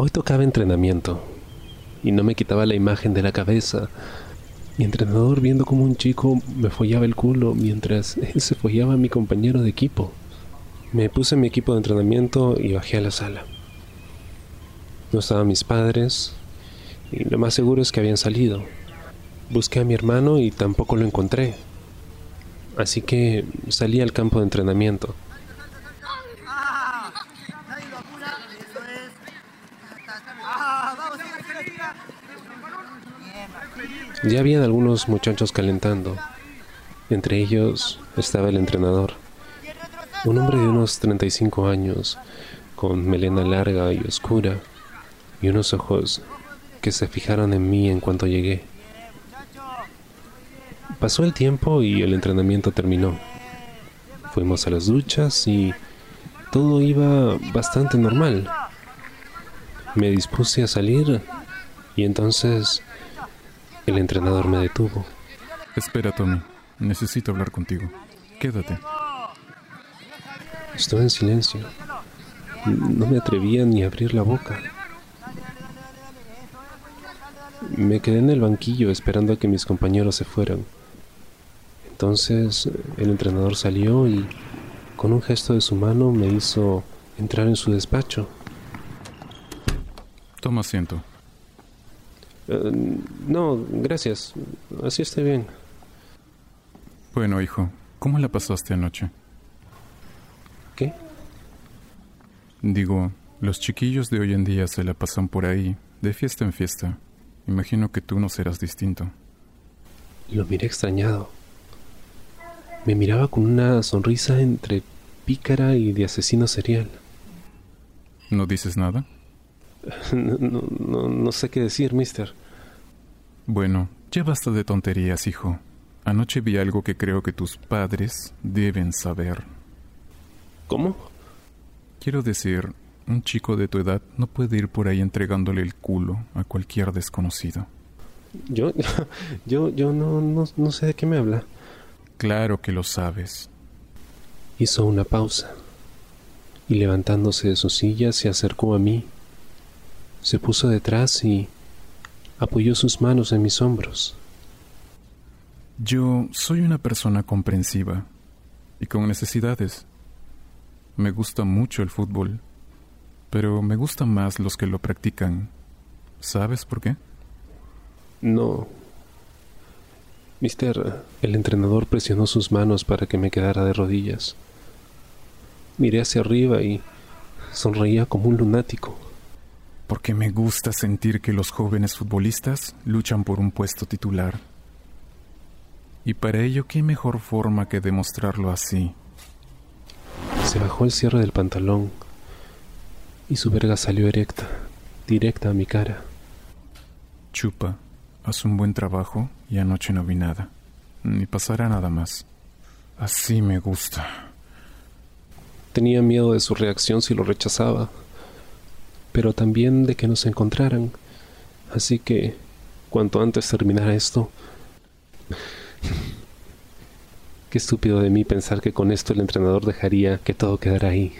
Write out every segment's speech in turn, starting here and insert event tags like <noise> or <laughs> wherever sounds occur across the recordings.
Hoy tocaba entrenamiento y no me quitaba la imagen de la cabeza. Mi entrenador viendo como un chico me follaba el culo mientras <laughs> él se follaba a mi compañero de equipo. Me puse mi equipo de entrenamiento y bajé a la sala. No estaban mis padres y lo más seguro es que habían salido. Busqué a mi hermano y tampoco lo encontré. Así que salí al campo de entrenamiento. Ya habían algunos muchachos calentando. Entre ellos estaba el entrenador. Un hombre de unos 35 años, con melena larga y oscura, y unos ojos que se fijaron en mí en cuanto llegué. Pasó el tiempo y el entrenamiento terminó. Fuimos a las duchas y todo iba bastante normal. Me dispuse a salir y entonces el entrenador me detuvo. Espera, Tommy. Necesito hablar contigo. Quédate. Estuve en silencio. No me atrevía ni a abrir la boca. Me quedé en el banquillo esperando a que mis compañeros se fueran. Entonces el entrenador salió y con un gesto de su mano me hizo entrar en su despacho. Toma asiento. Eh, no, gracias. Así está bien. Bueno, hijo, ¿cómo la pasaste anoche? ¿Qué? Digo, los chiquillos de hoy en día se la pasan por ahí, de fiesta en fiesta. Imagino que tú no serás distinto. Lo miré extrañado. Me miraba con una sonrisa entre pícara y de asesino serial. ¿No dices nada? No, no, no sé qué decir, mister. Bueno, ya basta de tonterías, hijo. Anoche vi algo que creo que tus padres deben saber. ¿Cómo? Quiero decir, un chico de tu edad no puede ir por ahí entregándole el culo a cualquier desconocido. Yo, <laughs> yo, yo no, no, no sé de qué me habla. Claro que lo sabes. Hizo una pausa y levantándose de su silla se acercó a mí. Se puso detrás y apoyó sus manos en mis hombros. Yo soy una persona comprensiva y con necesidades. Me gusta mucho el fútbol, pero me gustan más los que lo practican. ¿Sabes por qué? No. Mister, el entrenador presionó sus manos para que me quedara de rodillas. Miré hacia arriba y sonreía como un lunático. Porque me gusta sentir que los jóvenes futbolistas luchan por un puesto titular. Y para ello, ¿qué mejor forma que demostrarlo así? Se bajó el cierre del pantalón y su verga salió erecta, directa a mi cara. Chupa, haz un buen trabajo y anoche no vi nada. Ni pasará nada más. Así me gusta. Tenía miedo de su reacción si lo rechazaba, pero también de que nos encontraran. Así que, cuanto antes terminara esto... Qué estúpido de mí pensar que con esto el entrenador dejaría que todo quedara ahí.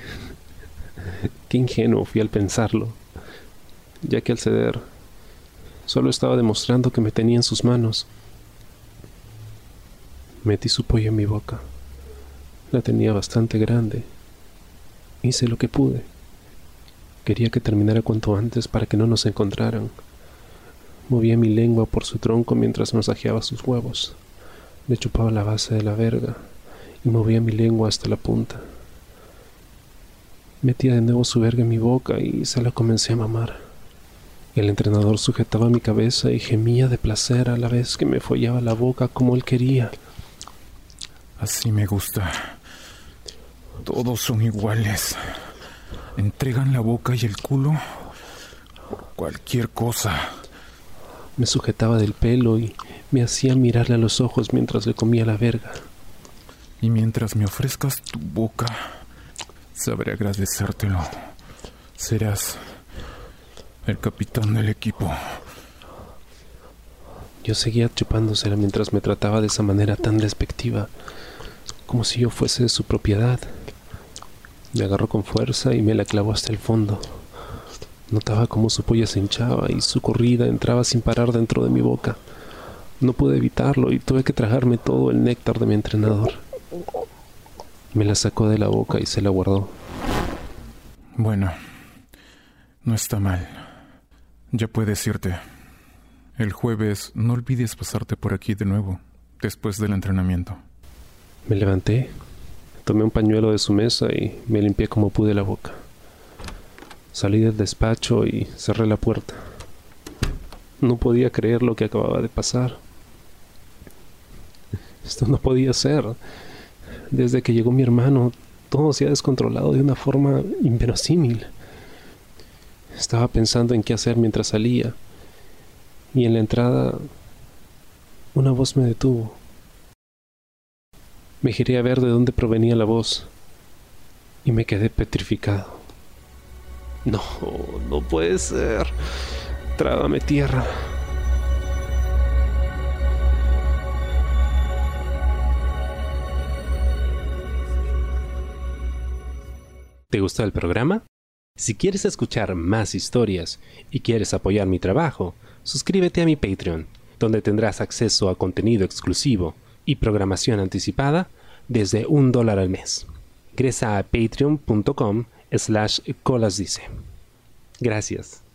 Qué ingenuo fui al pensarlo, ya que al ceder solo estaba demostrando que me tenía en sus manos. Metí su pollo en mi boca. La tenía bastante grande. Hice lo que pude. Quería que terminara cuanto antes para que no nos encontraran. Movía mi lengua por su tronco mientras masajeaba sus huevos. Le chupaba la base de la verga y movía mi lengua hasta la punta. Metía de nuevo su verga en mi boca y se la comencé a mamar. El entrenador sujetaba mi cabeza y gemía de placer a la vez que me follaba la boca como él quería. Así me gusta. Todos son iguales. Entregan la boca y el culo. Cualquier cosa. Me sujetaba del pelo y me hacía mirarle a los ojos mientras le comía la verga. Y mientras me ofrezcas tu boca, sabré agradecértelo. Serás el capitán del equipo. Yo seguía chupándosela mientras me trataba de esa manera tan despectiva, como si yo fuese de su propiedad. Me agarró con fuerza y me la clavó hasta el fondo. Notaba cómo su polla se hinchaba y su corrida entraba sin parar dentro de mi boca. No pude evitarlo y tuve que tragarme todo el néctar de mi entrenador. Me la sacó de la boca y se la guardó. Bueno, no está mal. Ya puedes irte. El jueves no olvides pasarte por aquí de nuevo, después del entrenamiento. Me levanté, tomé un pañuelo de su mesa y me limpié como pude la boca. Salí del despacho y cerré la puerta. No podía creer lo que acababa de pasar. Esto no podía ser. Desde que llegó mi hermano, todo se ha descontrolado de una forma inverosímil. Estaba pensando en qué hacer mientras salía, y en la entrada una voz me detuvo. Me giré a ver de dónde provenía la voz, y me quedé petrificado. No, no puede ser. Trágame tierra. ¿Te gustó el programa? Si quieres escuchar más historias y quieres apoyar mi trabajo, suscríbete a mi Patreon, donde tendrás acceso a contenido exclusivo y programación anticipada desde un dólar al mes. Ingresa a patreon.com slash colasdice. Gracias.